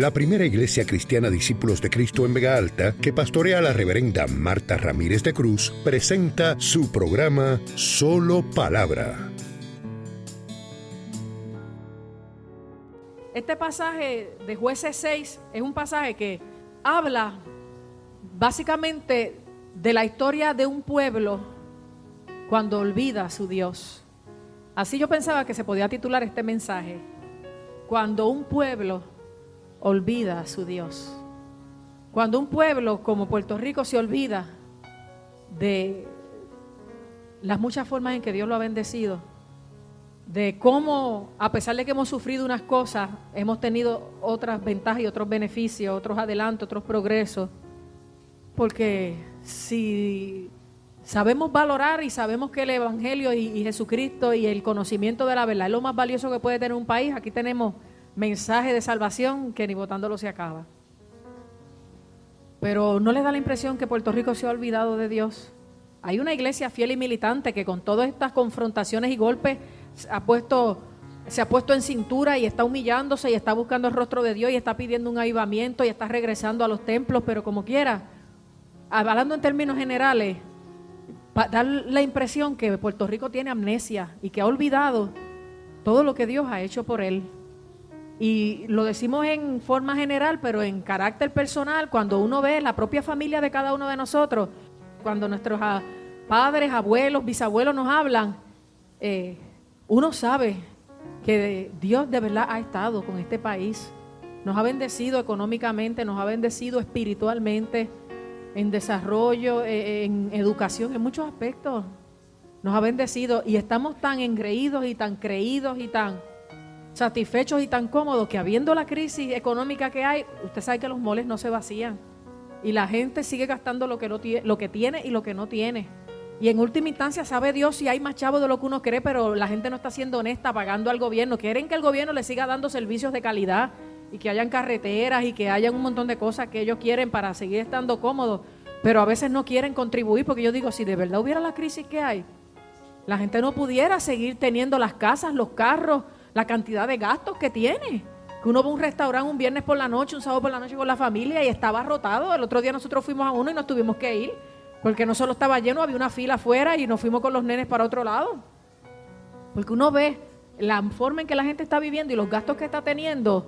la primera iglesia cristiana Discípulos de Cristo en Vega Alta, que pastorea la reverenda Marta Ramírez de Cruz, presenta su programa Solo Palabra. Este pasaje de jueces 6 es un pasaje que habla básicamente de la historia de un pueblo cuando olvida a su Dios. Así yo pensaba que se podía titular este mensaje. Cuando un pueblo olvida a su Dios. Cuando un pueblo como Puerto Rico se olvida de las muchas formas en que Dios lo ha bendecido, de cómo, a pesar de que hemos sufrido unas cosas, hemos tenido otras ventajas y otros beneficios, otros adelantos, otros progresos. Porque si sabemos valorar y sabemos que el Evangelio y, y, Jesucristo y el conocimiento de la verdad es lo más valioso que puede tener un país, aquí tenemos mensaje de salvación que ni votándolo se acaba. Pero no le da la impresión que Puerto Rico se ha olvidado de Dios. Hay una iglesia fiel y militante que con todas estas confrontaciones y golpes ha puesto, se ha puesto en cintura y está humillándose y está buscando el rostro de Dios y está pidiendo un avivamiento y está regresando a los templos, pero como quiera, hablando en términos generales, da la impresión que Puerto Rico tiene amnesia y que ha olvidado todo lo que Dios ha hecho por él. Y lo decimos en forma general, pero en carácter personal, cuando uno ve la propia familia de cada uno de nosotros, cuando nuestros padres, abuelos, bisabuelos nos hablan, eh, uno sabe que Dios de verdad ha estado con este país. Nos ha bendecido económicamente, nos ha bendecido espiritualmente, en desarrollo, eh, en educación, en muchos aspectos. Nos ha bendecido y estamos tan engreídos y tan creídos y tan satisfechos y tan cómodos que habiendo la crisis económica que hay, usted sabe que los moles no se vacían y la gente sigue gastando lo que, tiene, lo que tiene y lo que no tiene. Y en última instancia sabe Dios si hay más chavos de lo que uno cree, pero la gente no está siendo honesta pagando al gobierno. Quieren que el gobierno le siga dando servicios de calidad y que hayan carreteras y que hayan un montón de cosas que ellos quieren para seguir estando cómodos, pero a veces no quieren contribuir porque yo digo, si de verdad hubiera la crisis que hay, la gente no pudiera seguir teniendo las casas, los carros, la cantidad de gastos que tiene. Que uno va a un restaurante un viernes por la noche, un sábado por la noche con la familia y estaba rotado. El otro día nosotros fuimos a uno y nos tuvimos que ir, porque no solo estaba lleno, había una fila afuera y nos fuimos con los nenes para otro lado. Porque uno ve la forma en que la gente está viviendo y los gastos que está teniendo,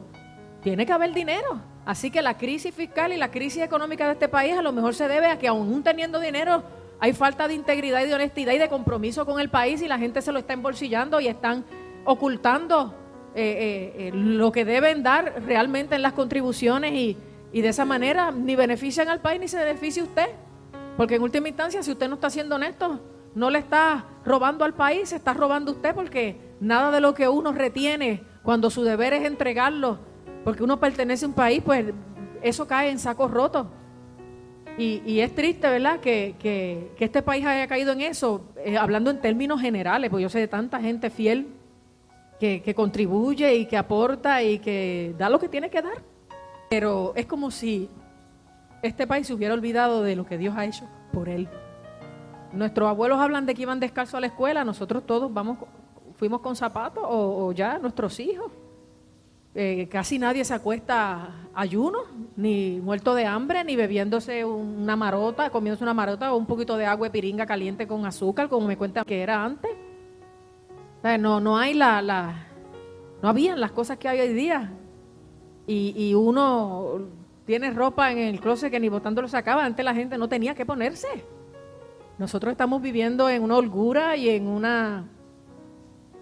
tiene que haber dinero. Así que la crisis fiscal y la crisis económica de este país a lo mejor se debe a que aún teniendo dinero hay falta de integridad y de honestidad y de compromiso con el país y la gente se lo está embolsillando y están ocultando eh, eh, eh, lo que deben dar realmente en las contribuciones y, y de esa manera ni benefician al país ni se beneficia usted. Porque en última instancia, si usted no está siendo honesto, no le está robando al país, se está robando usted porque nada de lo que uno retiene cuando su deber es entregarlo, porque uno pertenece a un país, pues eso cae en sacos rotos. Y, y es triste, ¿verdad?, que, que, que, este país haya caído en eso, hablando en términos generales, porque yo sé de tanta gente fiel que, contribuye y que aporta y que da lo que tiene que dar. Pero es como si este país se hubiera olvidado de lo que Dios ha hecho por él. Nuestros abuelos hablan de que iban descalzos a la escuela, nosotros todos vamos, fuimos con zapatos o, ya nuestros hijos. Eh, casi nadie se acuesta ayuno, ni muerto de hambre, ni bebiéndose una marota, comiéndose una marota o un poquito de agua de piringa caliente con azúcar, como me cuentan que era antes. No, no hay la, la, no habían las cosas que hay hoy día. Y, y uno tiene ropa en el closet que ni botándolo se acaba. Antes la gente no tenía que ponerse. Nosotros estamos viviendo en una holgura y en una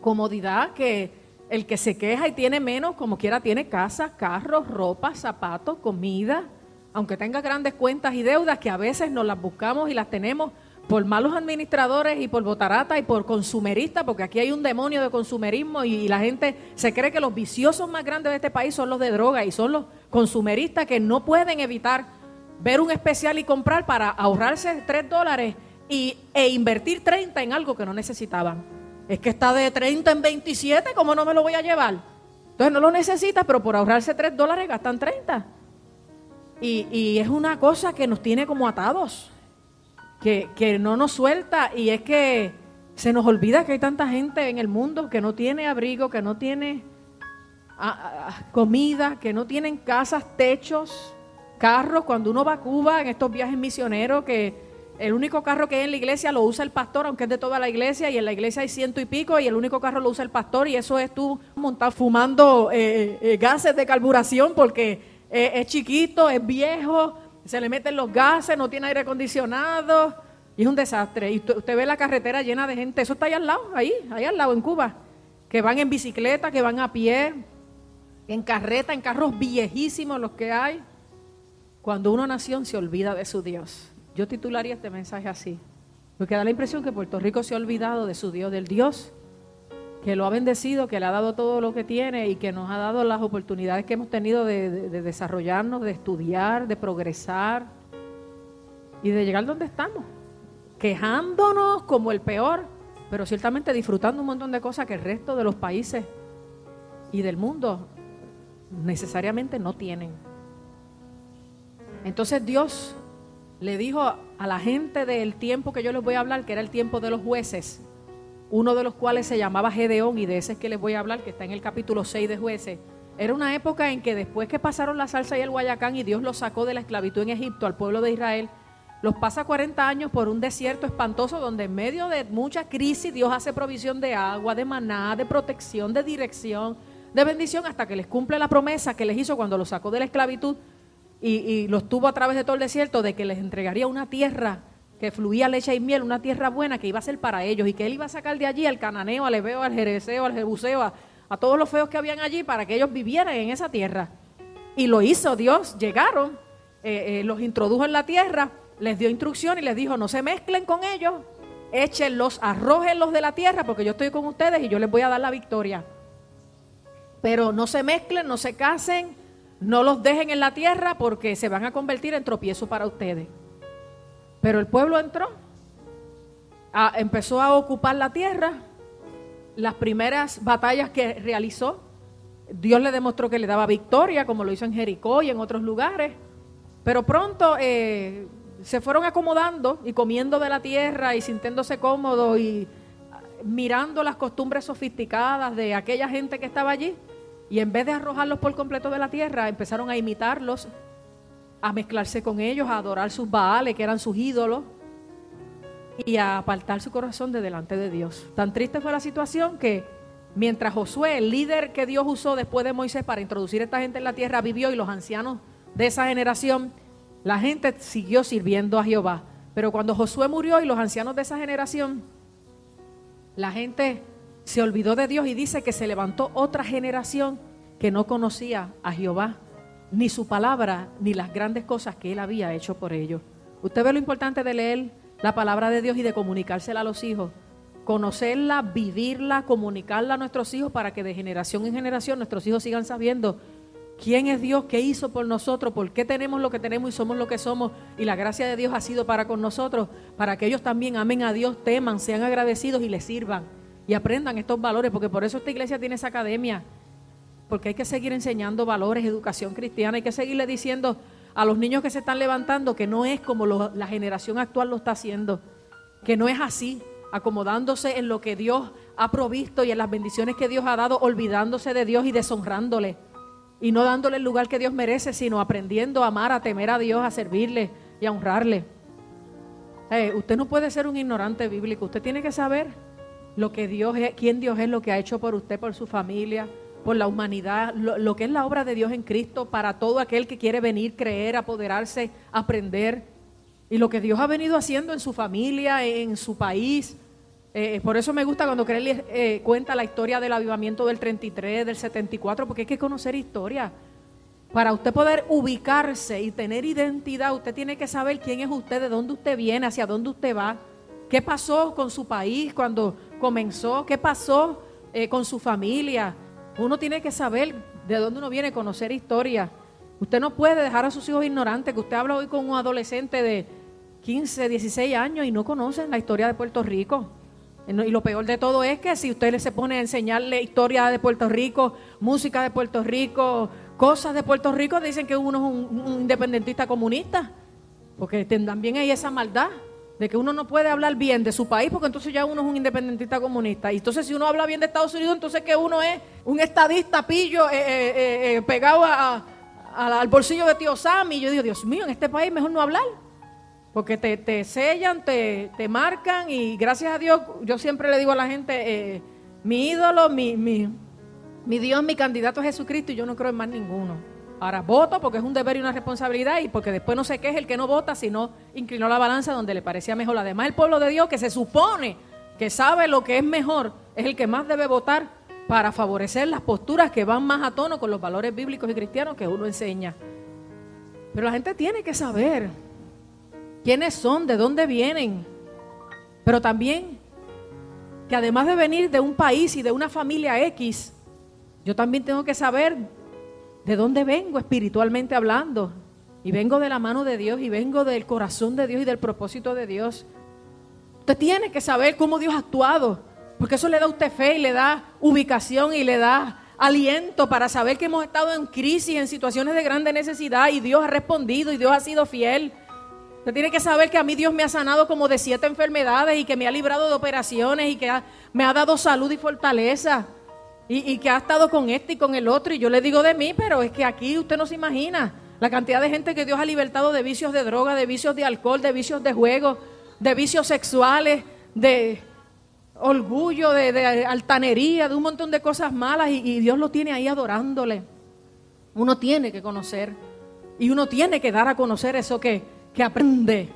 comodidad que el que se queja y tiene menos, como quiera, tiene casa, carros, ropa, zapatos, comida, aunque tenga grandes cuentas y deudas que a veces nos las buscamos y las tenemos por malos administradores y por botarata y por consumeristas, porque aquí hay un demonio de consumerismo y, la gente se cree que los viciosos más grandes de este país son los de droga y son los consumeristas que no pueden evitar ver un especial y comprar para ahorrarse 3 dólares y, e invertir 30 en algo que no necesitaban. Es que está de 30 en 27, ¿cómo no me lo voy a llevar? Entonces no lo necesita, pero por ahorrarse 3 dólares gastan 30. Y, y es una cosa que nos tiene como atados que, no nos suelta y es que se nos olvida que hay tanta gente en el mundo que no tiene abrigo, que no tiene comida, que no tienen casas, techos, carros. Cuando uno va a Cuba en estos viajes misioneros, que el único carro que hay en la iglesia lo usa el pastor, aunque es de toda la iglesia, y en la iglesia hay ciento y pico, y el único carro lo usa el pastor, y eso es tú montado fumando eh, eh, gases de carburación porque eh, es chiquito, es viejo, se le meten los gases, no tiene aire acondicionado, y es un desastre. Y usted ve la carretera llena de gente, eso está ahí al lado, ahí, ahí al lado en Cuba, que van en bicicleta, que van a pie, en carreta, en carros viejísimos los que hay. Cuando una nación se olvida de su Dios yo titularía este mensaje así, porque da la impresión que Puerto Rico se ha olvidado de su Dios, del Dios que lo ha bendecido, que le ha dado todo lo que tiene y que nos ha dado las oportunidades que hemos tenido de, desarrollarnos, de estudiar, de progresar y de llegar donde estamos, quejándonos como el peor, pero ciertamente disfrutando un montón de cosas que el resto de los países y del mundo necesariamente no tienen. Entonces Dios le dijo a la gente del tiempo que yo les voy a hablar, que era el tiempo de los jueces, uno de los cuales se llamaba Gedeón, y de ese es que les voy a hablar, que está en el capítulo 6 de jueces. Era una época en que después que pasaron la salsa y el guayacán y Dios los sacó de la esclavitud en Egipto al pueblo de Israel, los pasa 40 años por un desierto espantoso donde en medio de mucha crisis Dios hace provisión de agua, de maná, de protección, de dirección, de bendición hasta que les cumple la promesa que les hizo cuando los sacó de la esclavitud y, los tuvo a través de todo el desierto de que les entregaría una tierra que fluía leche y miel, una tierra buena que iba a ser para ellos y que él iba a sacar de allí al cananeo, al ebeo, al jereceo, al jebuseo, a, todos los feos que habían allí para que ellos vivieran en esa tierra. Y lo hizo Dios, llegaron, eh, eh, los introdujo en la tierra, les dio instrucción y les dijo, no se mezclen con ellos, échenlos, arrójenlos de la tierra porque yo estoy con ustedes y yo les voy a dar la victoria. Pero no se mezclen, no se casen, no los dejen en la tierra porque se van a convertir en tropiezo para ustedes. Pero el pueblo entró, empezó a ocupar la tierra. Las primeras batallas que realizó, Dios le demostró que le daba victoria, como lo hizo en Jericó y en otros lugares. Pero pronto eh, se fueron acomodando y comiendo de la tierra y sintiéndose cómodos y mirando las costumbres sofisticadas de aquella gente que estaba allí. Y en vez de arrojarlos por completo de la tierra, empezaron a imitarlos, a mezclarse con ellos, a adorar sus baales, que eran sus ídolos, y a apartar su corazón de delante de Dios. Tan triste fue la situación que mientras Josué, el líder que Dios usó después de Moisés para introducir a esta gente en la tierra, vivió y los ancianos de esa generación, la gente siguió sirviendo a Jehová. Pero cuando Josué murió y los ancianos de esa generación, la gente se olvidó de Dios y dice que se levantó otra generación que no conocía a Jehová, ni su palabra, ni las grandes cosas que él había hecho por ellos. Usted ve lo importante de leer la palabra de Dios y de comunicársela a los hijos, conocerla, vivirla, comunicarla a nuestros hijos para que de generación en generación nuestros hijos sigan sabiendo quién es Dios, qué hizo por nosotros, por qué tenemos lo que tenemos y somos lo que somos. Y la gracia de Dios ha sido para con nosotros, para que ellos también amen a Dios, teman, sean agradecidos y le sirvan y aprendan estos valores, porque por eso esta iglesia tiene esa academia, porque hay que seguir enseñando valores, educación cristiana, hay que seguirle diciendo a los niños que se están levantando que no es como la generación actual lo está haciendo, que no es así, acomodándose en lo que Dios ha provisto y en las bendiciones que Dios ha dado, olvidándose de Dios y deshonrándole, y no dándole el lugar que Dios merece, sino aprendiendo a amar, a temer a Dios, a servirle y a honrarle. Eh, usted no puede ser un ignorante bíblico, usted tiene que saber lo que Dios es, quién Dios es, lo que ha hecho por usted, por su familia, por la humanidad, lo, que es la obra de Dios en Cristo para todo aquel que quiere venir, creer, apoderarse, aprender. Y lo que Dios ha venido haciendo en su familia, en su país. Eh, por eso me gusta cuando Crelly eh, cuenta la historia del avivamiento del 33, del 74, porque hay que conocer historia. Para usted poder ubicarse y tener identidad, usted tiene que saber quién es usted, de dónde usted viene, hacia dónde usted va. ¿Qué pasó con su país cuando comenzó? ¿Qué pasó eh, con su familia? Uno tiene que saber de dónde uno viene, conocer historia. Usted no puede dejar a sus hijos ignorantes, que usted habla hoy con un adolescente de 15, 16 años y no conocen la historia de Puerto Rico. Y lo peor de todo es que si usted se pone a enseñarle historia de Puerto Rico, música de Puerto Rico, cosas de Puerto Rico, dicen que uno es un, un independentista comunista, porque también hay esa maldad. De que uno no puede hablar bien de su país porque entonces ya uno es un independentista comunista. Y entonces si uno habla bien de Estados Unidos, entonces que uno es un estadista pillo eh, eh, eh, pegado al bolsillo de tío Sam. Y yo digo, Dios mío, en este país mejor no hablar. Porque te, te sellan, te, te, marcan y gracias a Dios, yo siempre le digo a la gente, mi ídolo, mi, mi, mi Dios, mi candidato es Jesucristo y yo no creo en más ninguno. Ahora voto porque es un deber y una responsabilidad y porque después no sé qué es el que no vota, sino inclinó la balanza donde le parecía mejor. Además, el pueblo de Dios que se supone que sabe lo que es mejor, es el que más debe votar para favorecer las posturas que van más a tono con los valores bíblicos y cristianos que uno enseña. Pero la gente tiene que saber quiénes son, de dónde vienen, pero también que además de venir de un país y de una familia X, yo también tengo que saber de dónde vengo espiritualmente hablando. Y vengo de la mano de Dios y vengo del corazón de Dios y del propósito de Dios. Usted tiene que saber cómo Dios ha actuado, porque eso le da a usted fe y le da ubicación y le da aliento para saber que hemos estado en crisis, en situaciones de grande necesidad y Dios ha respondido y Dios ha sido fiel. Usted tiene que saber que a mí Dios me ha sanado como de siete enfermedades y que me ha librado de operaciones y que me ha dado salud y fortaleza. Y, que ha estado con este y con el otro. Y yo le digo de mí, pero es que aquí usted no se imagina la cantidad de gente que Dios ha libertado de vicios de droga, de vicios de alcohol, de vicios de juego, de vicios sexuales, de orgullo, de, altanería, de un montón de cosas malas. Y, Dios lo tiene ahí adorándole. Uno tiene que conocer. Y uno tiene que dar a conocer eso que, que aprende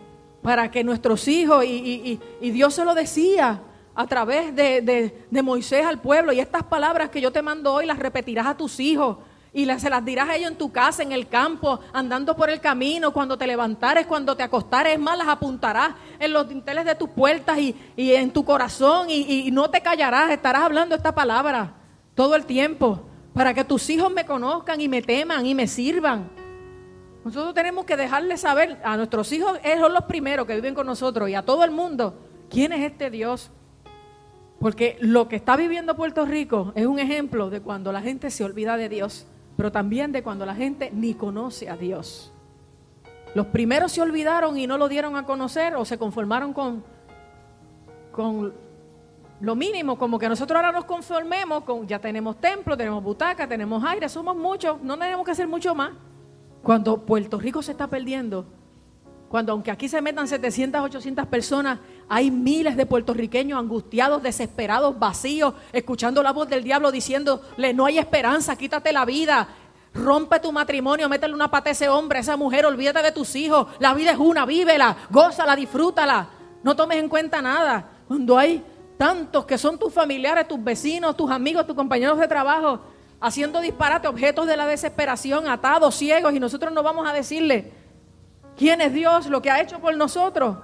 para que nuestros hijos, y, y Dios se lo decía, a través de, Moisés al pueblo. Y estas palabras que yo te mando hoy las repetirás a tus hijos. Y se las dirás a ellos en tu casa, en el campo, andando por el camino, cuando te levantares, cuando te acostares. Es más, las apuntarás en los dinteles de tus puertas y, en tu corazón. Y, y no te callarás, estarás hablando esta palabra todo el tiempo. Para que tus hijos me conozcan y me teman y me sirvan. Nosotros tenemos que dejarles saber a nuestros hijos, ellos son los primeros que viven con nosotros y a todo el mundo, quién es este Dios. Porque lo que está viviendo Puerto Rico es un ejemplo de cuando la gente se olvida de Dios, pero también de cuando la gente ni conoce a Dios. Los primeros se olvidaron y no lo dieron a conocer o se conformaron con, con lo mínimo, como que nosotros ahora nos conformemos con, ya tenemos templo, tenemos butaca, tenemos aire, somos muchos, no tenemos que hacer mucho más. Cuando Puerto Rico se está perdiendo, cuando aunque aquí se metan 700, 800 personas, hay miles de puertorriqueños angustiados, desesperados, vacíos, escuchando la voz del diablo diciéndole, no hay esperanza, quítate la vida, rompe tu matrimonio, métele una pata a ese hombre, a esa mujer, olvídate de tus hijos, la vida es una, vívela, gózala, disfrútala, no tomes en cuenta nada. Cuando hay tantos que son tus familiares, tus vecinos, tus amigos, tus compañeros de trabajo, haciendo disparate, objetos de la desesperación, atados, ciegos, y nosotros no vamos a decirle, quién es Dios, lo que ha hecho por nosotros.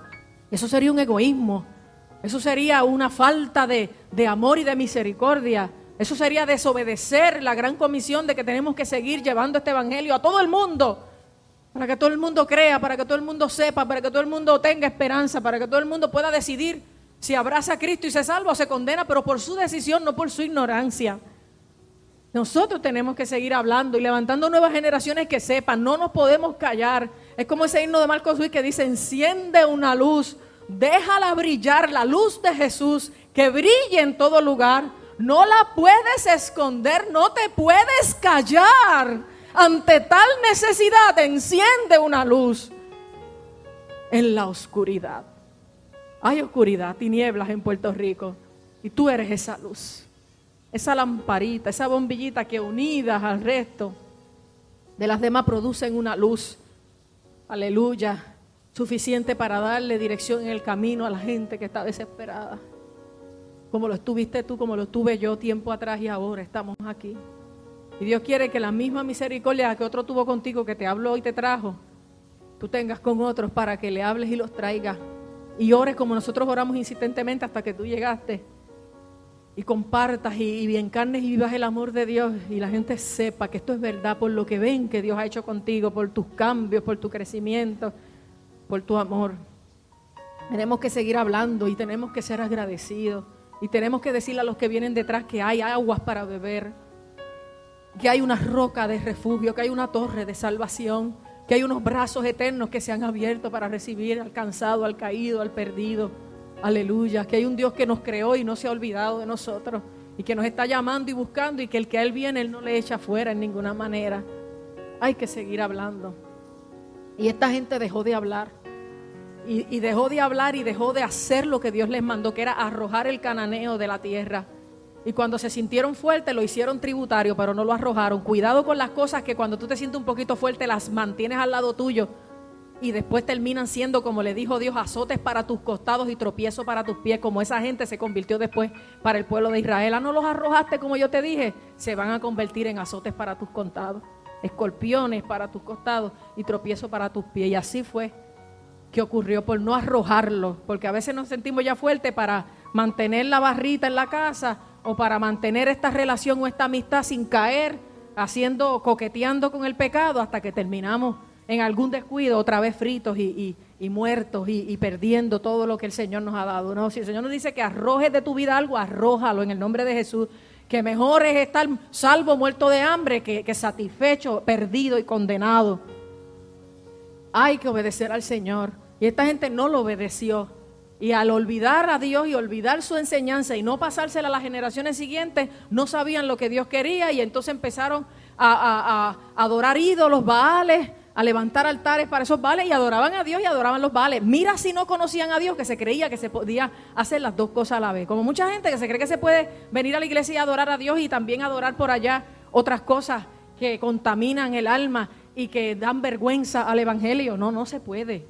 Eso sería un egoísmo. Eso sería una falta de, amor y de misericordia. Eso sería desobedecer la gran comisión de que tenemos que seguir llevando este evangelio a todo el mundo. Para que todo el mundo crea, para que todo el mundo sepa, para que todo el mundo tenga esperanza, para que todo el mundo pueda decidir si abraza a Cristo y se salva o se condena, pero por su decisión, no por su ignorancia. Nosotros tenemos que seguir hablando y levantando nuevas generaciones que sepan, no nos podemos callar. Es como ese himno de Marcos Luis que dice, enciende una luz, déjala brillar, la luz de Jesús, que brille en todo lugar. No la puedes esconder, no te puedes callar. Ante tal necesidad, enciende una luz en la oscuridad. Hay oscuridad, tinieblas en Puerto Rico, y tú eres esa luz esa lamparita, esa bombillita que unidas al resto de las demás producen una luz, aleluya, suficiente para darle dirección en el camino a la gente que está desesperada. Como lo estuviste tú, como lo estuve yo tiempo atrás y ahora estamos aquí. Y Dios quiere que la misma misericordia que otro tuvo contigo, que te habló y te trajo, tú tengas con otros para que le hables y los traigas. Y ores como nosotros oramos insistentemente hasta que tú llegaste y compartas y, y encarnes y vivas el amor de Dios y la gente sepa que esto es verdad por lo que ven que Dios ha hecho contigo, por tus cambios, por tu crecimiento, por tu amor. Tenemos que seguir hablando y tenemos que ser agradecidos y tenemos que decirle a los que vienen detrás que hay aguas para beber, que hay una roca de refugio, que hay una torre de salvación, que hay unos brazos eternos que se han abierto para recibir al cansado, al caído, al perdido. Aleluya, que hay un Dios que nos creó y no se ha olvidado de nosotros y que nos está llamando y buscando y que el que a Él viene, Él no le echa fuera en ninguna manera. Hay que seguir hablando. Y esta gente dejó de hablar. Y, y, dejó de hablar y dejó de hacer lo que Dios les mandó, que era arrojar el cananeo de la tierra. Y cuando se sintieron fuertes, lo hicieron tributario, pero no lo arrojaron. Cuidado con las cosas que cuando tú te sientes un poquito fuerte, las mantienes al lado tuyo. Y después terminan siendo, como le dijo Dios, azotes para tus costados y tropiezo para tus pies, como esa gente se convirtió después para el pueblo de Israel. Ah, no los arrojaste como yo te dije, se van a convertir en azotes para tus contados, escorpiones para tus costados y tropiezo para tus pies. Y así fue que ocurrió por no arrojarlo, porque a veces nos sentimos ya fuertes para mantener la barrita en la casa o para mantener esta relación o esta amistad sin caer, haciendo, coqueteando con el pecado hasta que terminamos en algún descuido, otra vez fritos y, muertos y, perdiendo todo lo que el Señor nos ha dado. No, si el Señor nos dice que arrojes de tu vida algo, arrójalo en el nombre de Jesús. Que mejor es estar salvo, muerto de hambre, que, que satisfecho, perdido y condenado. Hay que obedecer al Señor. Y esta gente no lo obedeció. Y al olvidar a Dios y olvidar su enseñanza y no pasársela a las generaciones siguientes, no sabían lo que Dios quería y entonces empezaron a, adorar ídolos, baales, a levantar altares para esos baales y adoraban a Dios y adoraban los baales. Mira si no conocían a Dios que se creía que se podía hacer las dos cosas a la vez. Como mucha gente que se cree que se puede venir a la iglesia y adorar a Dios y también adorar por allá otras cosas que contaminan el alma y que dan vergüenza al Evangelio. No, no se puede.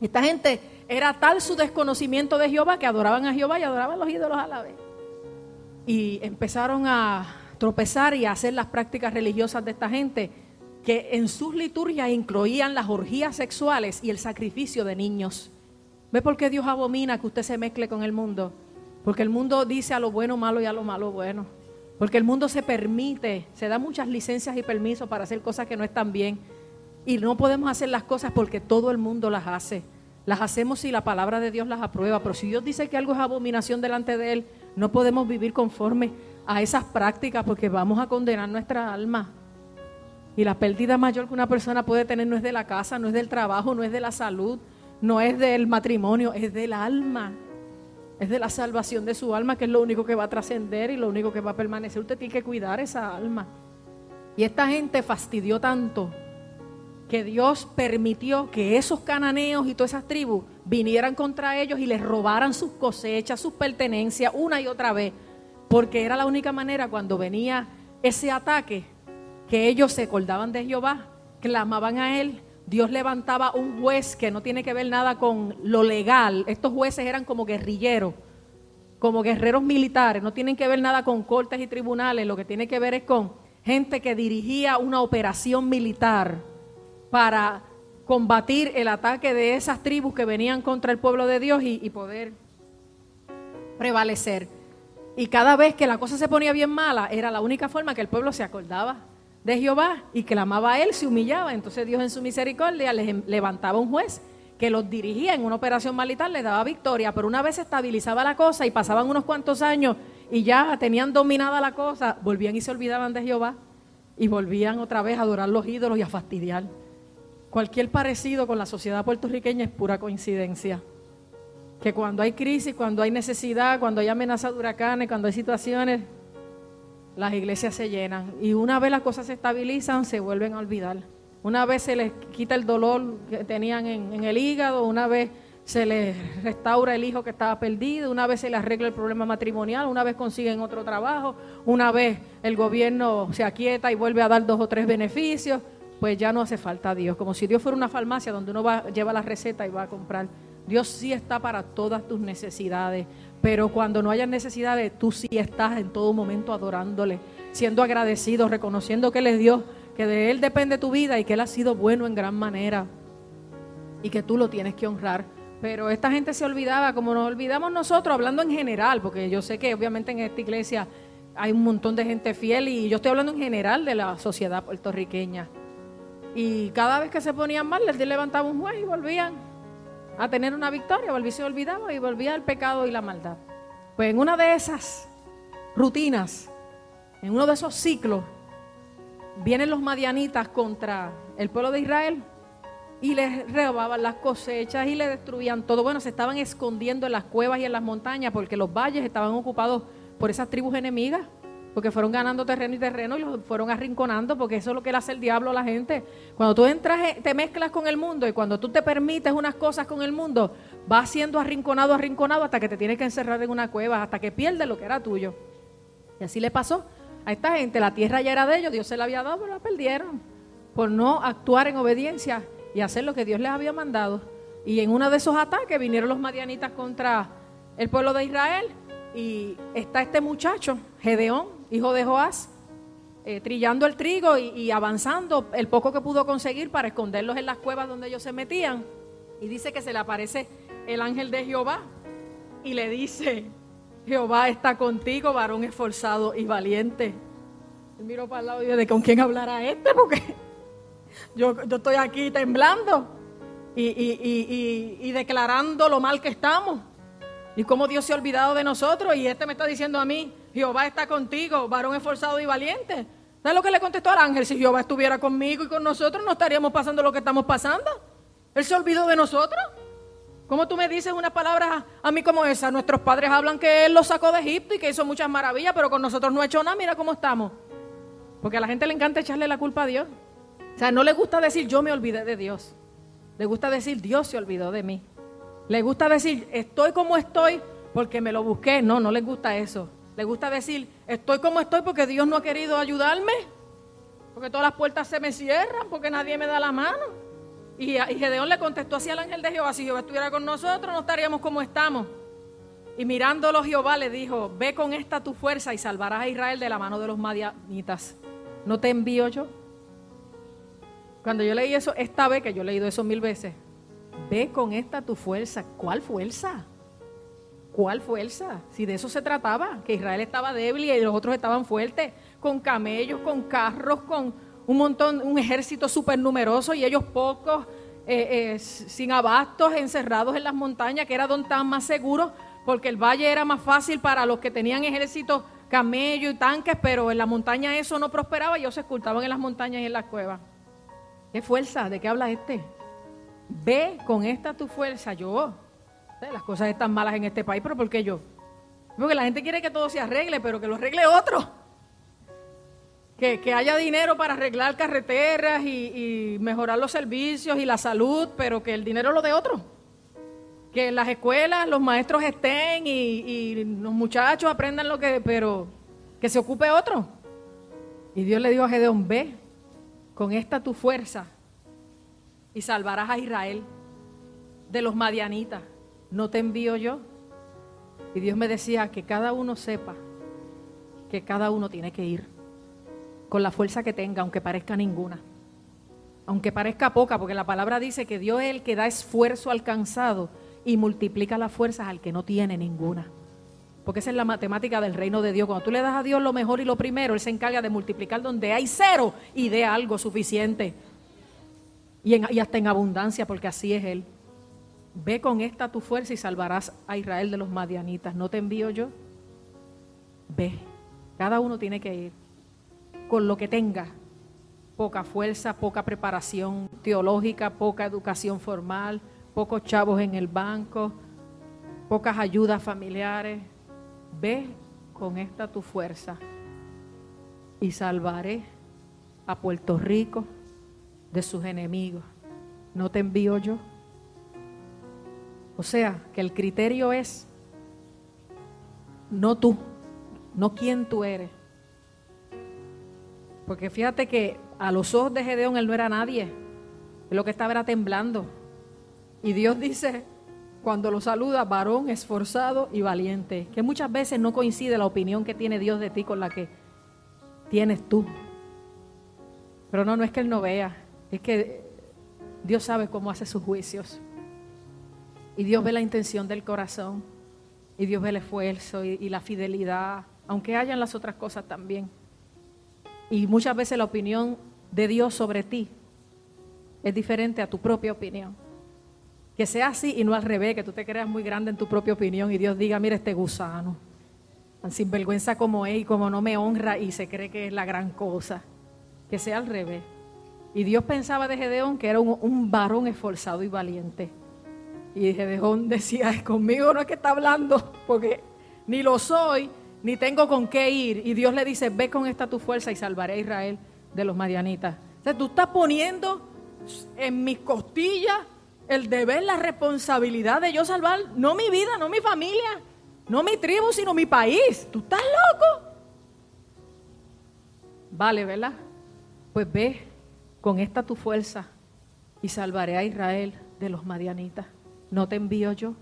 Esta gente era tal su desconocimiento de Jehová que adoraban a Jehová y adoraban los ídolos a la vez. Y empezaron a tropezar y a hacer las prácticas religiosas de esta gente que en sus liturgias incluían las orgías sexuales y el sacrificio de niños. ¿Ve por qué Dios abomina que usted se mezcle con el mundo? Porque el mundo dice a lo bueno malo y a lo malo bueno. Porque el mundo se permite, se da muchas licencias y permisos para hacer cosas que no están bien. Y no podemos hacer las cosas porque todo el mundo las hace. Las hacemos si la palabra de Dios las aprueba. Pero si Dios dice que algo es abominación delante de Él, no podemos vivir conforme a esas prácticas porque vamos a condenar nuestra alma. Y la pérdida mayor que una persona puede tener no es de la casa, no es del trabajo, no es de la salud, no es del matrimonio, es del alma. Es de la salvación de su alma, que es lo único que va a trascender y lo único que va a permanecer. Usted tiene que cuidar esa alma. Y esta gente fastidió tanto que Dios permitió que esos cananeos y todas esas tribus vinieran contra ellos y les robaran sus cosechas, sus pertenencias una y otra vez, porque era la única manera cuando venía ese ataque que ellos se acordaban de Jehová, clamaban a él, Dios levantaba un juez que no tiene que ver nada con lo legal, estos jueces eran como guerrilleros, como guerreros militares, no tienen que ver nada con cortes y tribunales, lo que tiene que ver es con gente que dirigía una operación militar para combatir el ataque de esas tribus que venían contra el pueblo de Dios y, poder prevalecer. Y cada vez que la cosa se ponía bien mala, era la única forma que el pueblo se acordaba de Jehová y clamaba a él, se humillaba. Entonces Dios en su misericordia les em, levantaba un juez que los dirigía en una operación militar, les daba victoria, pero una vez estabilizaba la cosa y pasaban unos cuantos años y ya tenían dominada la cosa, volvían y se olvidaban de Jehová y volvían otra vez a adorar los ídolos y a fastidiar. Cualquier parecido con la sociedad puertorriqueña es pura coincidencia. Que cuando hay crisis, cuando hay necesidad, cuando hay amenaza de huracanes, cuando hay situaciones, las iglesias se llenan. Y una vez las cosas se estabilizan, se vuelven a olvidar. Una vez se les quita el dolor que tenían en, el hígado, una vez se les restaura el hijo que estaba perdido, una vez se les arregla el problema matrimonial, una vez consiguen otro trabajo, una vez el gobierno se aquieta y vuelve a dar dos o tres beneficios pues ya no hace falta Dios. Como si Dios fuera una farmacia donde uno va, lleva la receta y va a comprar. Dios sí está para todas tus necesidades, pero cuando no haya necesidades, tú sí estás en todo momento adorándole, siendo agradecido, reconociendo que Él es Dios, que de Él depende tu vida y que Él ha sido bueno en gran manera y que tú lo tienes que honrar. Pero esta gente se olvidaba, como nos olvidamos nosotros, hablando en general, porque yo sé que obviamente en esta iglesia hay un montón de gente fiel y yo estoy hablando en general de la sociedad puertorriqueña. Y cada vez que se ponían mal, les levantaba un juez y volvían a tener una victoria, volvían se olvidaba y volvía el pecado y la maldad. Pues en una de esas rutinas, en uno de esos ciclos, vienen los madianitas contra el pueblo de Israel y les robaban las cosechas y le destruían todo. Bueno, se estaban escondiendo en las cuevas y en las montañas porque los valles estaban ocupados por esas tribus enemigas, porque fueron ganando terreno y terreno y los fueron arrinconando, porque eso es lo que le hace el diablo a la gente. Cuando tú entras, eh, te mezclas con el mundo y cuando tú te permites unas cosas con el mundo, vas siendo arrinconado, arrinconado hasta que te tienes que encerrar en una cueva, hasta que pierdes lo que era tuyo. Y así le pasó a esta gente. La tierra ya era de ellos, Dios se la había dado, pero la perdieron por no actuar en obediencia y hacer lo que Dios les había mandado. Y en uno de esos ataques vinieron los madianitas contra el pueblo de Israel y está este muchacho, Gedeón, hijo de Joás, eh, trillando el trigo y, avanzando el poco que pudo conseguir para esconderlos en las cuevas donde ellos se metían. Y dice que se le aparece el ángel de Jehová y le dice, Jehová está contigo, varón esforzado y valiente. Él miró para el lado y dice, ¿con quién hablará este? Porque yo, yo estoy aquí temblando y, y, y, declarando lo mal que estamos. Y cómo Dios se ha olvidado de nosotros. Y este me está diciendo a mí, Jehová está contigo, varón esforzado y valiente. ¿Sabes lo que le contestó al ángel? Si Jehová estuviera conmigo y con nosotros, no estaríamos pasando lo que estamos pasando. Él se olvidó de nosotros. ¿Cómo tú me dices una palabra a mí como esa? Nuestros padres hablan que Él los sacó de Egipto y que hizo muchas maravillas, pero con nosotros no ha hecho nada. Mira cómo estamos. Porque a la gente le encanta echarle la culpa a Dios. O sea, no le gusta decir yo me olvidé de Dios. Le gusta decir Dios se olvidó de mí. Le gusta decir estoy como estoy porque me lo busqué. No, no le gusta eso. Le gusta decir estoy como estoy porque Dios no ha querido ayudarme. Porque todas las puertas se me cierran, porque nadie me da la mano. Y, Gedeón le contestó así al ángel de Jehová, si Jehová estuviera con nosotros no estaríamos como estamos. Y mirándolo Jehová le dijo, ve con esta tu fuerza y salvarás a Israel de la mano de los madianitas. ¿No te envío yo? Cuando yo leí eso, esta vez que yo he leído eso mil veces, ve con esta tu fuerza. ¿Cuál fuerza? ¿Cuál fuerza? Si de eso se trataba, que Israel estaba débil y los otros estaban fuertes, con camellos, con carros, con un montón, un ejército súper numeroso y ellos pocos, eh, eh, sin abastos, encerrados en las montañas, que era donde estaban más seguros, porque el valle era más fácil para los que tenían ejércitos, camellos y tanques, pero en la montaña eso no prosperaba y ellos se ocultaban en las montañas y en las cuevas. ¿Qué fuerza? ¿De qué habla este? Ve con esta tu fuerza, yo. Las cosas están malas en este país, pero ¿por qué yo? Porque la gente quiere que todo se arregle, pero que lo arregle otro. Que, haya dinero para arreglar carreteras y, mejorar los servicios y la salud, pero que el dinero lo de otro. Que en las escuelas los maestros estén y, y los muchachos aprendan lo que, pero que se ocupe otro. Y Dios le dijo a Gedeón, ve, con esta tu fuerza y salvarás a Israel de los madianitas. ¿No te envío yo? Y Dios me decía que cada uno sepa que cada uno tiene que ir con la fuerza que tenga, aunque parezca ninguna. Aunque parezca poca, porque la palabra dice que Dios es el que da esfuerzo alcanzado y multiplica las fuerzas al que no tiene ninguna. Porque esa es la matemática del reino de Dios. Cuando tú le das a Dios lo mejor y lo primero, Él se encarga de multiplicar donde hay cero y de algo suficiente. Y, y hasta en abundancia, porque así es Él. Ve con esta tu fuerza y salvarás a Israel de los madianitas. ¿No te envío yo? Ve. Cada uno tiene que ir con lo que tenga. Poca fuerza, poca preparación teológica, poca educación formal, pocos chavos en el banco, pocas ayudas familiares ve con esta tu fuerza y salvaré a Puerto Rico de sus enemigos. ¿No te envío yo? O sea, que el criterio es no tú, no quién tú eres. Porque fíjate que a los ojos de Gedeón él no era nadie. lo que estaba era temblando. Y Dios dice, cuando lo saluda, varón esforzado y valiente, que muchas veces no coincide la opinión que tiene Dios de ti con la que tienes tú. Pero no, no es que Él no vea, es que Dios sabe cómo hace sus juicios. Y Dios ve la intención del corazón, y Dios ve el esfuerzo y, la fidelidad, aunque hayan las otras cosas también. Y muchas veces la opinión de Dios sobre ti es diferente a tu propia opinión. Que sea así y no al revés, que tú te creas muy grande en tu propia opinión y Dios diga, mira este gusano, tan sinvergüenza como es y como no me honra y se cree que es la gran cosa. que sea al revés. Y Dios pensaba de Gedeón que era un varón esforzado y valiente. Y Gedeón decía, conmigo no es que está hablando, porque ni lo soy, ni tengo con qué ir. Y Dios le dice, ve con esta tu fuerza y salvaré a Israel de los madianitas. O tú estás poniendo en mis costillas el deber, la responsabilidad de yo salvar, no mi vida, no mi familia, no mi tribu, sino mi país. ¿Tú estás loco? Vale, ¿verdad? Pues ve con esta tu fuerza y salvaré a Israel de los madianitas. No te envío yo.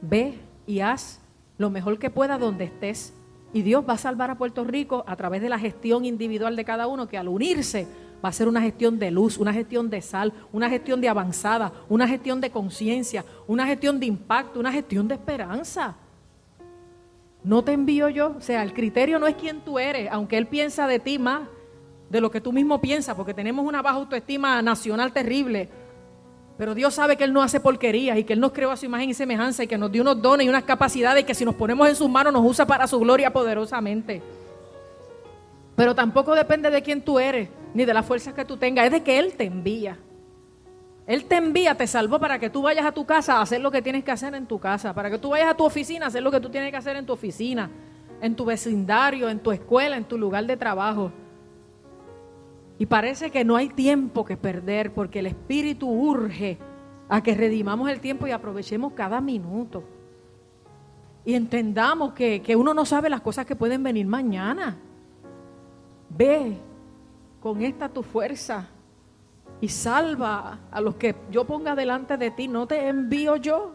Ve y haz lo mejor que pueda donde estés. Y Dios va a salvar a Puerto Rico a través de la gestión individual de cada uno, que al unirse va a ser una gestión de luz, una gestión de sal, una gestión de avanzada, una gestión de conciencia, una gestión de impacto, una gestión de esperanza. No te envío yo, o sea, el criterio no es quién tú eres, aunque Él piensa de ti más de lo que tú mismo piensas, porque tenemos una baja autoestima nacional terrible. Pero Dios sabe que Él no hace porquerías y que Él nos creó a su imagen y semejanza y que nos dio unos dones y unas capacidades que si nos ponemos en sus manos nos usa para su gloria poderosamente. Pero tampoco depende de quién tú eres ni de las fuerzas que tú tengas, es de que Él te envía. Él te envía, te salvó para que tú vayas a tu casa a hacer lo que tienes que hacer en tu casa, para que tú vayas a tu oficina a hacer lo que tú tienes que hacer en tu oficina, en tu vecindario, en tu escuela, en tu lugar de trabajo. Y parece que no hay tiempo que perder porque el Espíritu urge a que redimamos el tiempo y aprovechemos cada minuto. Y entendamos que, que uno no sabe las cosas que pueden venir mañana. Ve con esta tu fuerza y salva a los que yo ponga delante de ti. No te envío yo.